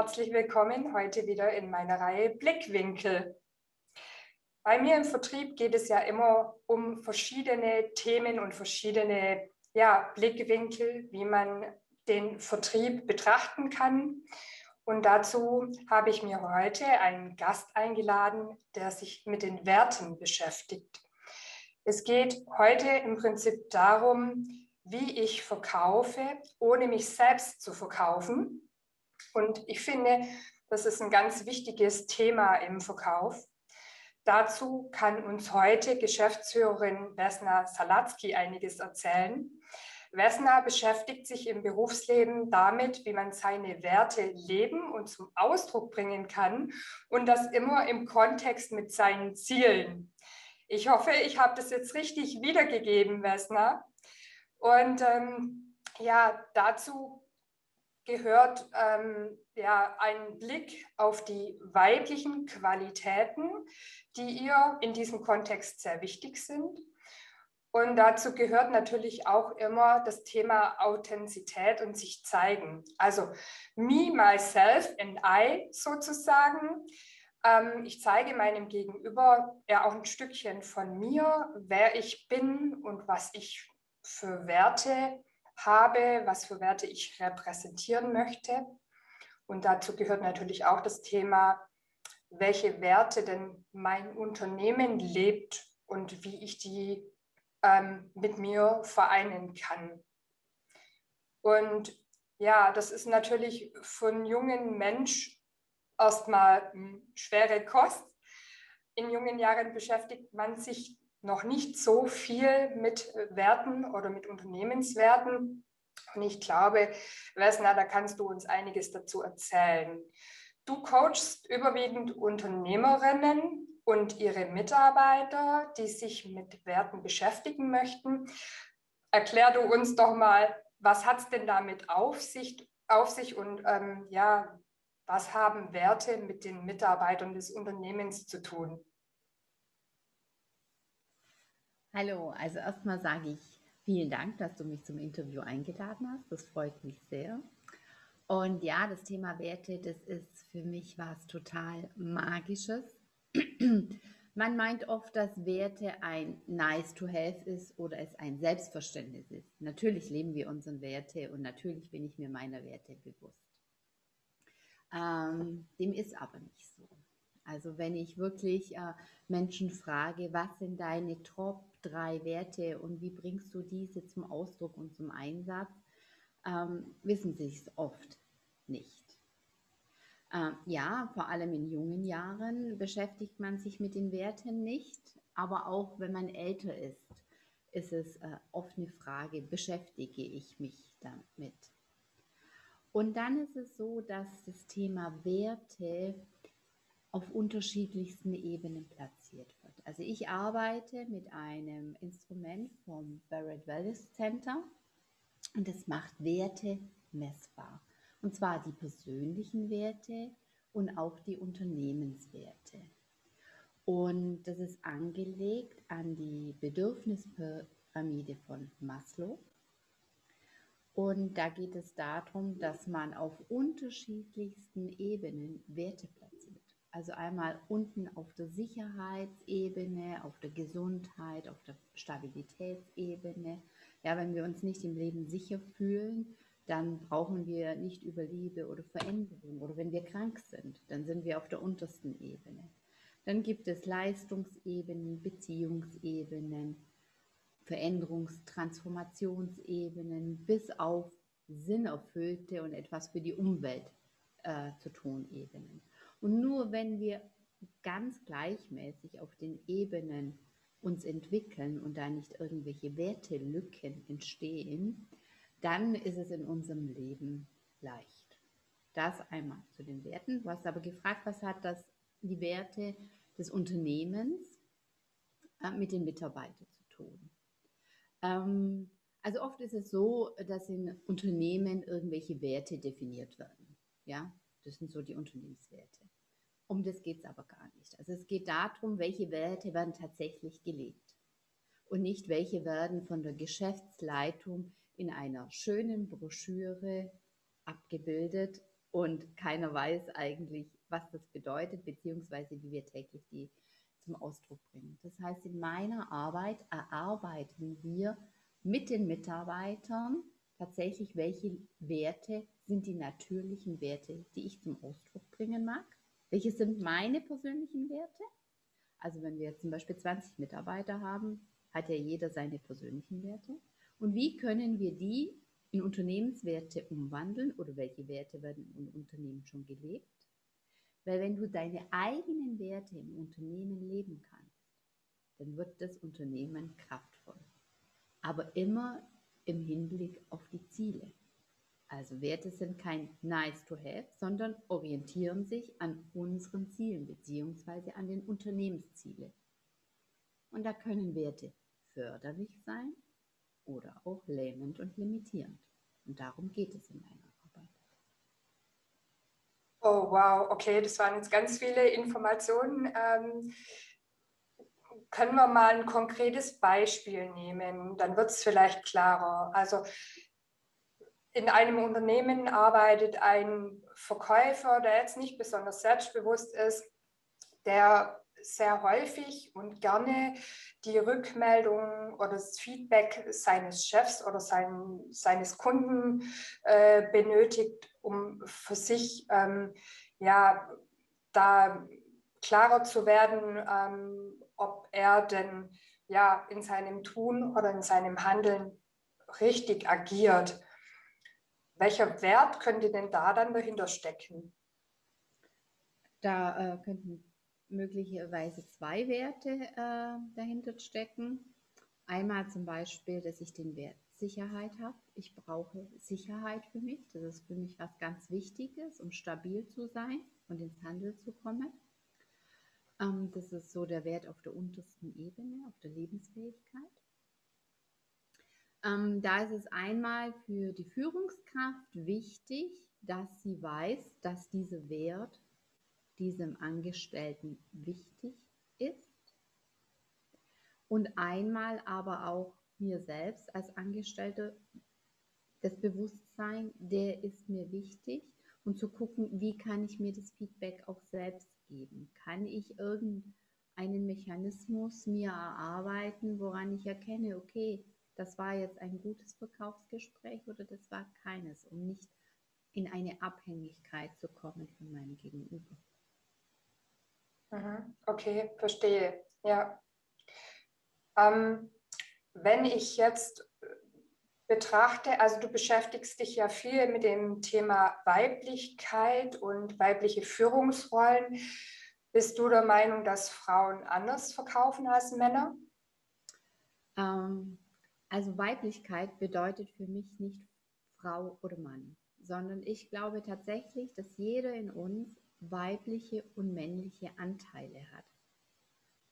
Herzlich willkommen heute wieder in meiner Reihe Blickwinkel. Bei mir im Vertrieb geht es ja immer um verschiedene Themen und verschiedene ja, Blickwinkel, wie man den Vertrieb betrachten kann. Und dazu habe ich mir heute einen Gast eingeladen, der sich mit den Werten beschäftigt. Es geht heute im Prinzip darum, wie ich verkaufe, ohne mich selbst zu verkaufen. Und ich finde, das ist ein ganz wichtiges Thema im Verkauf. Dazu kann uns heute Geschäftsführerin Vesna Salatzki einiges erzählen. Vesna beschäftigt sich im Berufsleben damit, wie man seine Werte leben und zum Ausdruck bringen kann und das immer im Kontext mit seinen Zielen. Ich hoffe, ich habe das jetzt richtig wiedergegeben, Vesna. Und ähm, ja, dazu gehört ähm, ja, ein Blick auf die weiblichen Qualitäten, die ihr in diesem Kontext sehr wichtig sind. Und dazu gehört natürlich auch immer das Thema Authentizität und sich zeigen. Also me, myself and I sozusagen. Ähm, ich zeige meinem Gegenüber ja auch ein Stückchen von mir, wer ich bin und was ich für Werte habe, was für Werte ich repräsentieren möchte. Und dazu gehört natürlich auch das Thema, welche Werte denn mein Unternehmen lebt und wie ich die ähm, mit mir vereinen kann. Und ja, das ist natürlich von jungen Mensch erstmal schwere Kost. In jungen Jahren beschäftigt man sich noch nicht so viel mit Werten oder mit Unternehmenswerten. Und ich glaube, Vesna, da kannst du uns einiges dazu erzählen. Du coachst überwiegend Unternehmerinnen und ihre Mitarbeiter, die sich mit Werten beschäftigen möchten. Erklär du uns doch mal, was hat es denn damit auf sich, auf sich und ähm, ja, was haben Werte mit den Mitarbeitern des Unternehmens zu tun? Hallo, also erstmal sage ich vielen Dank, dass du mich zum Interview eingeladen hast. Das freut mich sehr. Und ja, das Thema Werte, das ist für mich was total Magisches. Man meint oft, dass Werte ein Nice to Have ist oder es ein Selbstverständnis ist. Natürlich leben wir unsere Werte und natürlich bin ich mir meiner Werte bewusst. Ähm, dem ist aber nicht so. Also wenn ich wirklich äh, Menschen frage, was sind deine Top drei Werte und wie bringst du diese zum Ausdruck und zum Einsatz, ähm, wissen sie es oft nicht. Ähm, ja, vor allem in jungen Jahren beschäftigt man sich mit den Werten nicht, aber auch wenn man älter ist, ist es äh, oft eine Frage, beschäftige ich mich damit? Und dann ist es so, dass das Thema Werte auf unterschiedlichsten Ebenen platziert wird. Also ich arbeite mit einem Instrument vom Barrett Wellness Center und das macht Werte messbar. Und zwar die persönlichen Werte und auch die Unternehmenswerte. Und das ist angelegt an die Bedürfnispyramide von Maslow. Und da geht es darum, dass man auf unterschiedlichsten Ebenen Werte platziert. Also einmal unten auf der Sicherheitsebene, auf der Gesundheit, auf der Stabilitätsebene. Ja, wenn wir uns nicht im Leben sicher fühlen, dann brauchen wir nicht über Liebe oder Veränderung. Oder wenn wir krank sind, dann sind wir auf der untersten Ebene. Dann gibt es Leistungsebenen, Beziehungsebenen, Veränderungs-, Transformationsebenen bis auf sinnerfüllte und etwas für die Umwelt äh, zu tun Ebenen. Und nur wenn wir ganz gleichmäßig auf den Ebenen uns entwickeln und da nicht irgendwelche Wertelücken entstehen, dann ist es in unserem Leben leicht. Das einmal zu den Werten. Du hast aber gefragt, was hat das die Werte des Unternehmens äh, mit den Mitarbeitern zu tun? Ähm, also oft ist es so, dass in Unternehmen irgendwelche Werte definiert werden. Ja, das sind so die Unternehmenswerte. Um das geht es aber gar nicht. Also es geht darum, welche Werte werden tatsächlich gelebt und nicht welche werden von der Geschäftsleitung in einer schönen Broschüre abgebildet und keiner weiß eigentlich, was das bedeutet, beziehungsweise wie wir täglich die zum Ausdruck bringen. Das heißt, in meiner Arbeit erarbeiten wir mit den Mitarbeitern tatsächlich, welche Werte sind die natürlichen Werte, die ich zum Ausdruck bringen mag. Welche sind meine persönlichen Werte? Also wenn wir jetzt zum Beispiel 20 Mitarbeiter haben, hat ja jeder seine persönlichen Werte. Und wie können wir die in Unternehmenswerte umwandeln oder welche Werte werden im Unternehmen schon gelebt? Weil wenn du deine eigenen Werte im Unternehmen leben kannst, dann wird das Unternehmen kraftvoll. Aber immer im Hinblick auf die Ziele. Also Werte sind kein nice to have, sondern orientieren sich an unseren Zielen bzw. an den Unternehmensziele. Und da können Werte förderlich sein oder auch lähmend und limitierend. Und darum geht es in meiner Arbeit. Oh, wow, okay, das waren jetzt ganz viele Informationen. Ähm, können wir mal ein konkretes Beispiel nehmen? Dann wird es vielleicht klarer. Also in einem Unternehmen arbeitet ein Verkäufer, der jetzt nicht besonders selbstbewusst ist, der sehr häufig und gerne die Rückmeldung oder das Feedback seines Chefs oder sein, seines Kunden äh, benötigt, um für sich ähm, ja, da klarer zu werden, ähm, ob er denn ja in seinem Tun oder in seinem Handeln richtig agiert. Welcher Wert könnte denn da dann dahinter stecken? Da äh, könnten möglicherweise zwei Werte äh, dahinter stecken. Einmal zum Beispiel, dass ich den Wert Sicherheit habe. Ich brauche Sicherheit für mich. Das ist für mich was ganz Wichtiges, um stabil zu sein und ins Handeln zu kommen. Ähm, das ist so der Wert auf der untersten Ebene, auf der Lebensfähigkeit. Ähm, da ist es einmal für die Führungskraft wichtig, dass sie weiß, dass dieser Wert diesem Angestellten wichtig ist. Und einmal aber auch mir selbst als Angestellte das Bewusstsein, der ist mir wichtig und zu gucken, wie kann ich mir das Feedback auch selbst geben? Kann ich irgendeinen Mechanismus mir erarbeiten, woran ich erkenne, okay, das war jetzt ein gutes Verkaufsgespräch oder das war keines, um nicht in eine Abhängigkeit zu kommen von meinem Gegenüber. Mhm. Okay, verstehe. Ja. Ähm, wenn ich jetzt betrachte, also du beschäftigst dich ja viel mit dem Thema Weiblichkeit und weibliche Führungsrollen. Bist du der Meinung, dass Frauen anders verkaufen als Männer? Ähm, also Weiblichkeit bedeutet für mich nicht Frau oder Mann, sondern ich glaube tatsächlich, dass jeder in uns weibliche und männliche Anteile hat.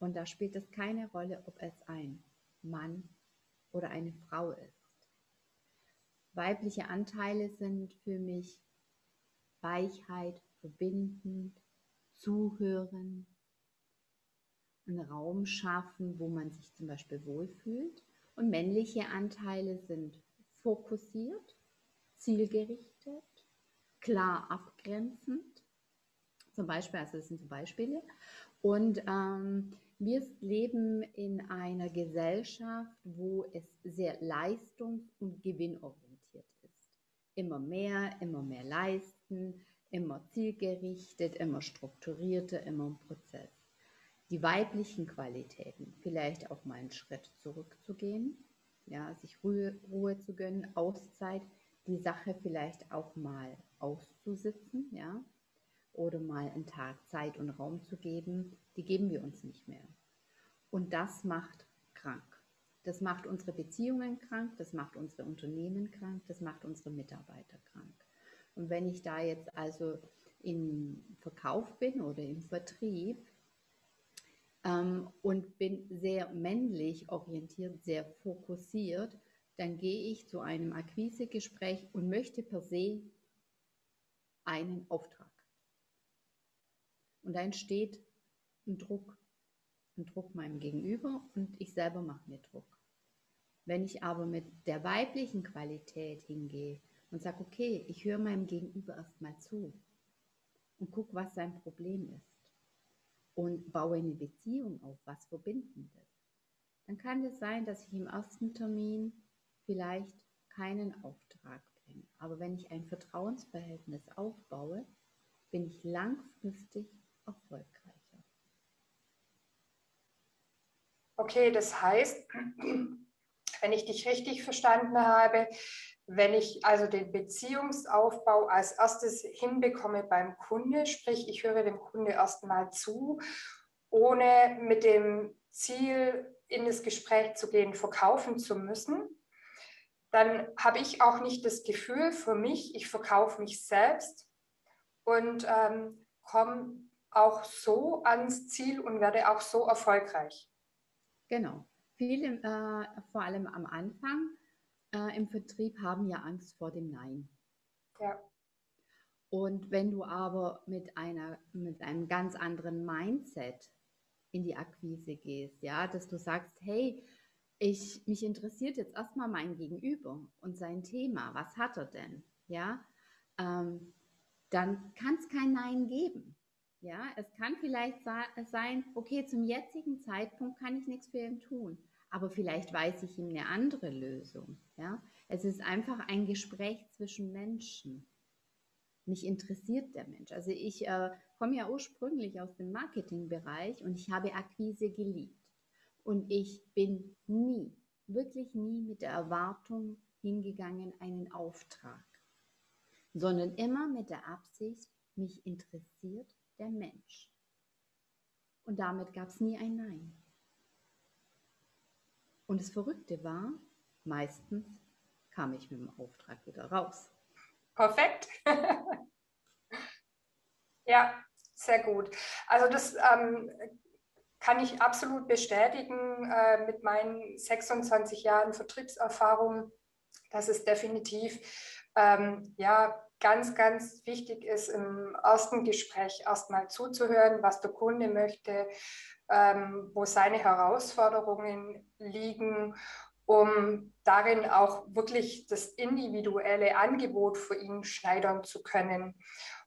Und da spielt es keine Rolle, ob es ein Mann oder eine Frau ist. Weibliche Anteile sind für mich Weichheit, verbindend, zuhören, einen Raum schaffen, wo man sich zum Beispiel wohlfühlt. Und männliche Anteile sind fokussiert, zielgerichtet, klar abgrenzend. Zum Beispiel, also das sind so Beispiele. Und ähm, wir leben in einer Gesellschaft, wo es sehr leistungs- und gewinnorientiert ist. Immer mehr, immer mehr leisten, immer zielgerichtet, immer strukturierter, immer im Prozess die weiblichen Qualitäten, vielleicht auch mal einen Schritt zurückzugehen, ja, sich Ruhe, Ruhe zu gönnen, Auszeit, die Sache vielleicht auch mal auszusitzen, ja, oder mal einen Tag Zeit und Raum zu geben, die geben wir uns nicht mehr. Und das macht krank. Das macht unsere Beziehungen krank, das macht unsere Unternehmen krank, das macht unsere Mitarbeiter krank. Und wenn ich da jetzt also im Verkauf bin oder im Vertrieb, ähm, und bin sehr männlich orientiert, sehr fokussiert, dann gehe ich zu einem Akquisegespräch und möchte per se einen Auftrag. Und da entsteht ein Druck, ein Druck meinem Gegenüber und ich selber mache mir Druck. Wenn ich aber mit der weiblichen Qualität hingehe, und sag, okay, ich höre meinem Gegenüber erstmal zu und guck, was sein Problem ist und baue eine Beziehung auf, was Verbindendes. Dann kann es sein, dass ich im ersten Termin vielleicht keinen Auftrag bringe. Aber wenn ich ein Vertrauensverhältnis aufbaue, bin ich langfristig erfolgreicher. Okay, das heißt, wenn ich dich richtig verstanden habe, wenn ich also den Beziehungsaufbau als erstes hinbekomme beim Kunde, sprich ich höre dem Kunde erstmal zu, ohne mit dem Ziel in das Gespräch zu gehen, verkaufen zu müssen, dann habe ich auch nicht das Gefühl für mich, ich verkaufe mich selbst und ähm, komme auch so ans Ziel und werde auch so erfolgreich. Genau. Viele, äh, vor allem am Anfang äh, im Vertrieb, haben ja Angst vor dem Nein. Ja. Und wenn du aber mit, einer, mit einem ganz anderen Mindset in die Akquise gehst, ja, dass du sagst, hey, ich, mich interessiert jetzt erstmal mein Gegenüber und sein Thema, was hat er denn, ja, ähm, dann kann es kein Nein geben. Ja, es kann vielleicht sein, okay, zum jetzigen Zeitpunkt kann ich nichts für ihn tun, aber vielleicht weiß ich ihm eine andere Lösung. Ja, es ist einfach ein Gespräch zwischen Menschen. Mich interessiert der Mensch. Also ich äh, komme ja ursprünglich aus dem Marketingbereich und ich habe Akquise geliebt. Und ich bin nie, wirklich nie mit der Erwartung hingegangen, einen Auftrag, sondern immer mit der Absicht, mich interessiert der Mensch. Und damit gab es nie ein Nein. Und das Verrückte war, meistens kam ich mit dem Auftrag wieder raus. Perfekt. ja, sehr gut. Also das ähm, kann ich absolut bestätigen äh, mit meinen 26 Jahren Vertriebserfahrung, dass es definitiv ähm, ja, ganz, ganz wichtig ist, im ersten Gespräch erstmal zuzuhören, was der Kunde möchte, ähm, wo seine Herausforderungen liegen, um darin auch wirklich das individuelle Angebot für ihn schneidern zu können.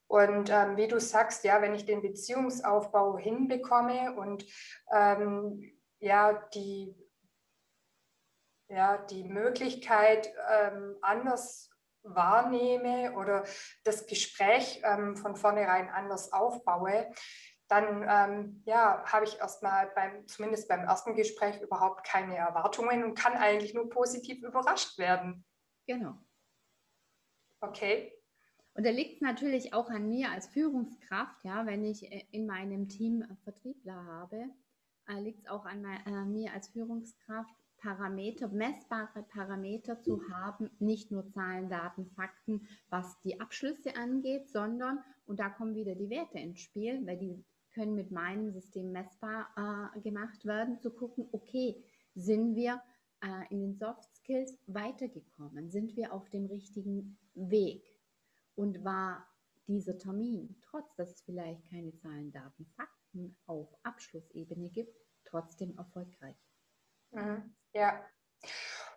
Und ähm, wie du sagst, ja, wenn ich den Beziehungsaufbau hinbekomme und ähm, ja, die, ja, die Möglichkeit, ähm, anders wahrnehme oder das Gespräch ähm, von vornherein anders aufbaue, dann ähm, ja, habe ich erstmal beim, zumindest beim ersten Gespräch überhaupt keine Erwartungen und kann eigentlich nur positiv überrascht werden. Genau. Okay. Und da liegt es natürlich auch an mir als Führungskraft, ja, wenn ich äh, in meinem Team Vertriebler habe, äh, liegt es auch an, äh, mir als Führungskraft, Parameter, messbare Parameter zu haben, nicht nur Zahlen, Daten, Fakten, was die Abschlüsse angeht, sondern, und da kommen wieder die Werte ins Spiel, weil die können mit meinem System messbar äh, gemacht werden, zu gucken, okay, sind wir äh, in den Soft Skills weitergekommen? Sind wir auf dem richtigen Weg? Und war dieser Termin, trotz dass es vielleicht keine Zahlen, Daten, Fakten auf Abschlussebene gibt, trotzdem erfolgreich? Mhm. Ja.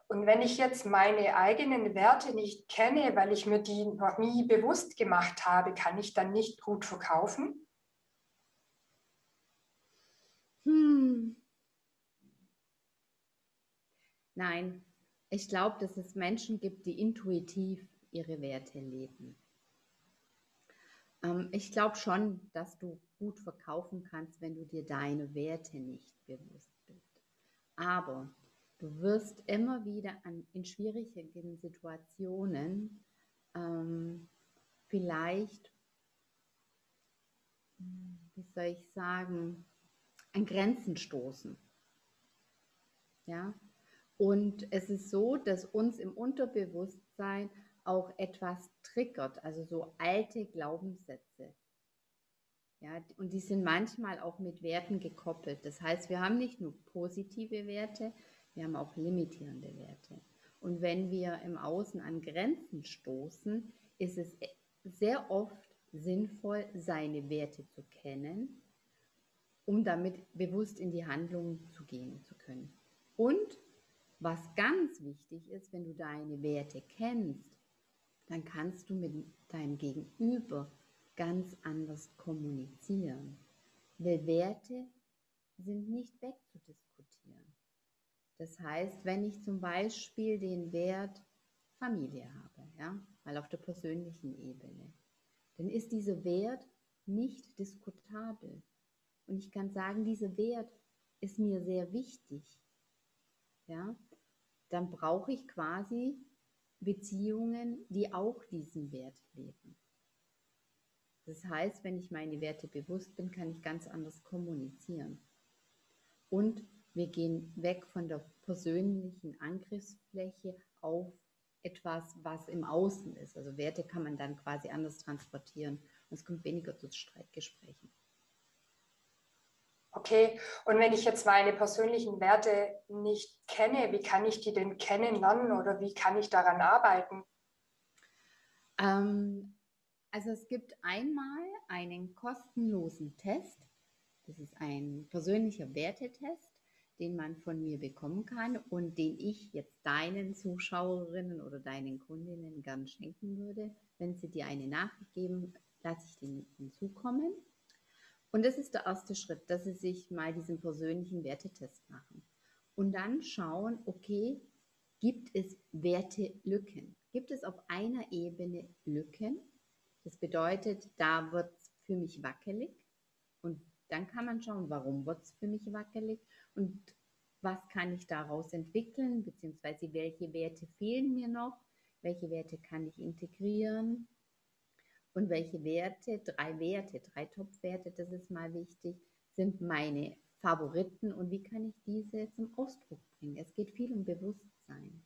Und wenn ich jetzt meine eigenen Werte nicht kenne, weil ich mir die noch nie bewusst gemacht habe, kann ich dann nicht gut verkaufen? Hm. Nein, ich glaube, dass es Menschen gibt, die intuitiv ihre Werte leben. Ähm, ich glaube schon, dass du gut verkaufen kannst, wenn du dir deine Werte nicht bewusst bist. Aber Du wirst immer wieder an, in schwierigen Situationen ähm, vielleicht, wie soll ich sagen, an Grenzen stoßen. Ja? Und es ist so, dass uns im Unterbewusstsein auch etwas triggert, also so alte Glaubenssätze. Ja, und die sind manchmal auch mit Werten gekoppelt. Das heißt, wir haben nicht nur positive Werte, wir haben auch limitierende Werte. Und wenn wir im Außen an Grenzen stoßen, ist es sehr oft sinnvoll, seine Werte zu kennen, um damit bewusst in die Handlung zu gehen zu können. Und was ganz wichtig ist, wenn du deine Werte kennst, dann kannst du mit deinem Gegenüber ganz anders kommunizieren. Weil Werte sind nicht wegzudiskutieren. Das heißt, wenn ich zum Beispiel den Wert Familie habe, ja, mal auf der persönlichen Ebene, dann ist dieser Wert nicht diskutabel. Und ich kann sagen, dieser Wert ist mir sehr wichtig. Ja, dann brauche ich quasi Beziehungen, die auch diesen Wert leben. Das heißt, wenn ich meine Werte bewusst bin, kann ich ganz anders kommunizieren. Und wir gehen weg von der persönlichen Angriffsfläche auf etwas, was im Außen ist. Also Werte kann man dann quasi anders transportieren und es kommt weniger zu Streitgesprächen. Okay, und wenn ich jetzt meine persönlichen Werte nicht kenne, wie kann ich die denn kennenlernen oder wie kann ich daran arbeiten? Ähm, also es gibt einmal einen kostenlosen Test. Das ist ein persönlicher Wertetest, den man von mir bekommen kann und den ich jetzt deinen Zuschauerinnen oder deinen Kundinnen gern schenken würde. Wenn sie dir eine Nachricht geben, lasse ich den hinzukommen. Und das ist der erste Schritt, dass sie sich mal diesen persönlichen Wertetest machen. Und dann schauen, okay, gibt es Wertelücken? Gibt es auf einer Ebene Lücken? Das bedeutet, da wird es für mich wackelig und dann kann man schauen, warum wird es für mich wackelig und was kann ich daraus entwickeln, beziehungsweise welche Werte fehlen mir noch, welche Werte kann ich integrieren und welche Werte, drei Werte, drei Top-Werte, das ist mal wichtig, sind meine Favoriten und wie kann ich diese zum Ausdruck bringen. Es geht viel um Bewusstsein.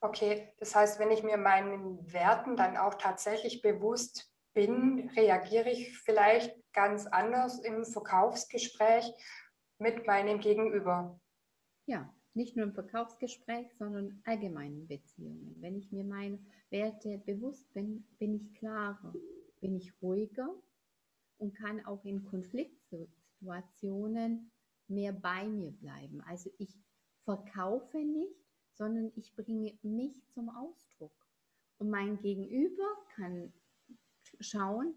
Okay, das heißt, wenn ich mir meinen Werten dann auch tatsächlich bewusst bin, reagiere ich vielleicht ganz anders im Verkaufsgespräch mit meinem Gegenüber. Ja, nicht nur im Verkaufsgespräch, sondern allgemeinen Beziehungen. Wenn ich mir meine Werte bewusst bin, bin ich klarer, bin ich ruhiger und kann auch in Konfliktsituationen mehr bei mir bleiben. Also ich verkaufe nicht, sondern ich bringe mich zum Ausdruck. Und mein Gegenüber kann schauen,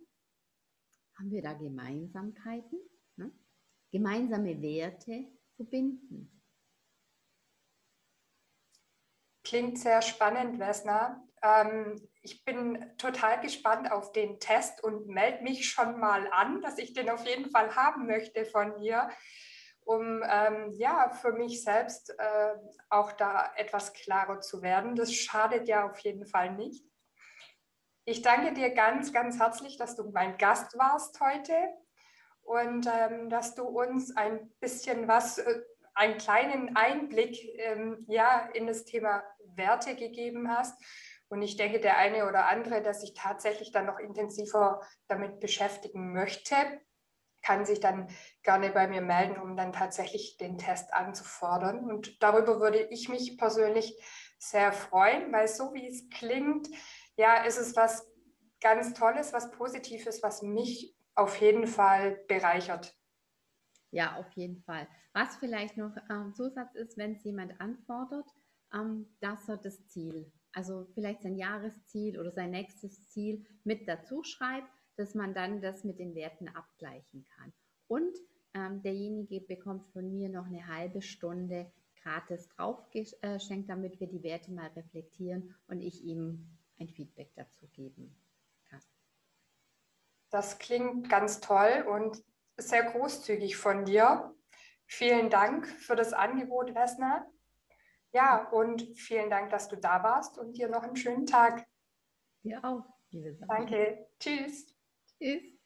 haben wir da Gemeinsamkeiten, ne? gemeinsame Werte verbinden. Klingt sehr spannend, Vesna. Ähm, ich bin total gespannt auf den Test und melde mich schon mal an, dass ich den auf jeden Fall haben möchte von dir um ähm, ja für mich selbst äh, auch da etwas klarer zu werden. Das schadet ja auf jeden Fall nicht. Ich danke dir ganz, ganz herzlich, dass du mein Gast warst heute und ähm, dass du uns ein bisschen was, äh, einen kleinen Einblick ähm, ja, in das Thema Werte gegeben hast. Und ich denke, der eine oder andere, der sich tatsächlich dann noch intensiver damit beschäftigen möchte, kann sich dann gerne bei mir melden, um dann tatsächlich den Test anzufordern. Und darüber würde ich mich persönlich sehr freuen, weil so wie es klingt, ja, ist es was ganz Tolles, was Positives, was mich auf jeden Fall bereichert. Ja, auf jeden Fall. Was vielleicht noch ähm, Zusatz ist, wenn es jemand antwortet, ähm, dass er das Ziel, also vielleicht sein Jahresziel oder sein nächstes Ziel mit dazu schreibt, dass man dann das mit den Werten abgleichen kann. Und ähm, derjenige bekommt von mir noch eine halbe Stunde gratis draufgeschenkt, damit wir die Werte mal reflektieren und ich ihm ein Feedback dazu geben kann. Das klingt ganz toll und sehr großzügig von dir. Vielen Dank für das Angebot, Vesna. Ja, und vielen Dank, dass du da warst und dir noch einen schönen Tag. Dir auch, liebe Sache. Danke. Tschüss. Tschüss.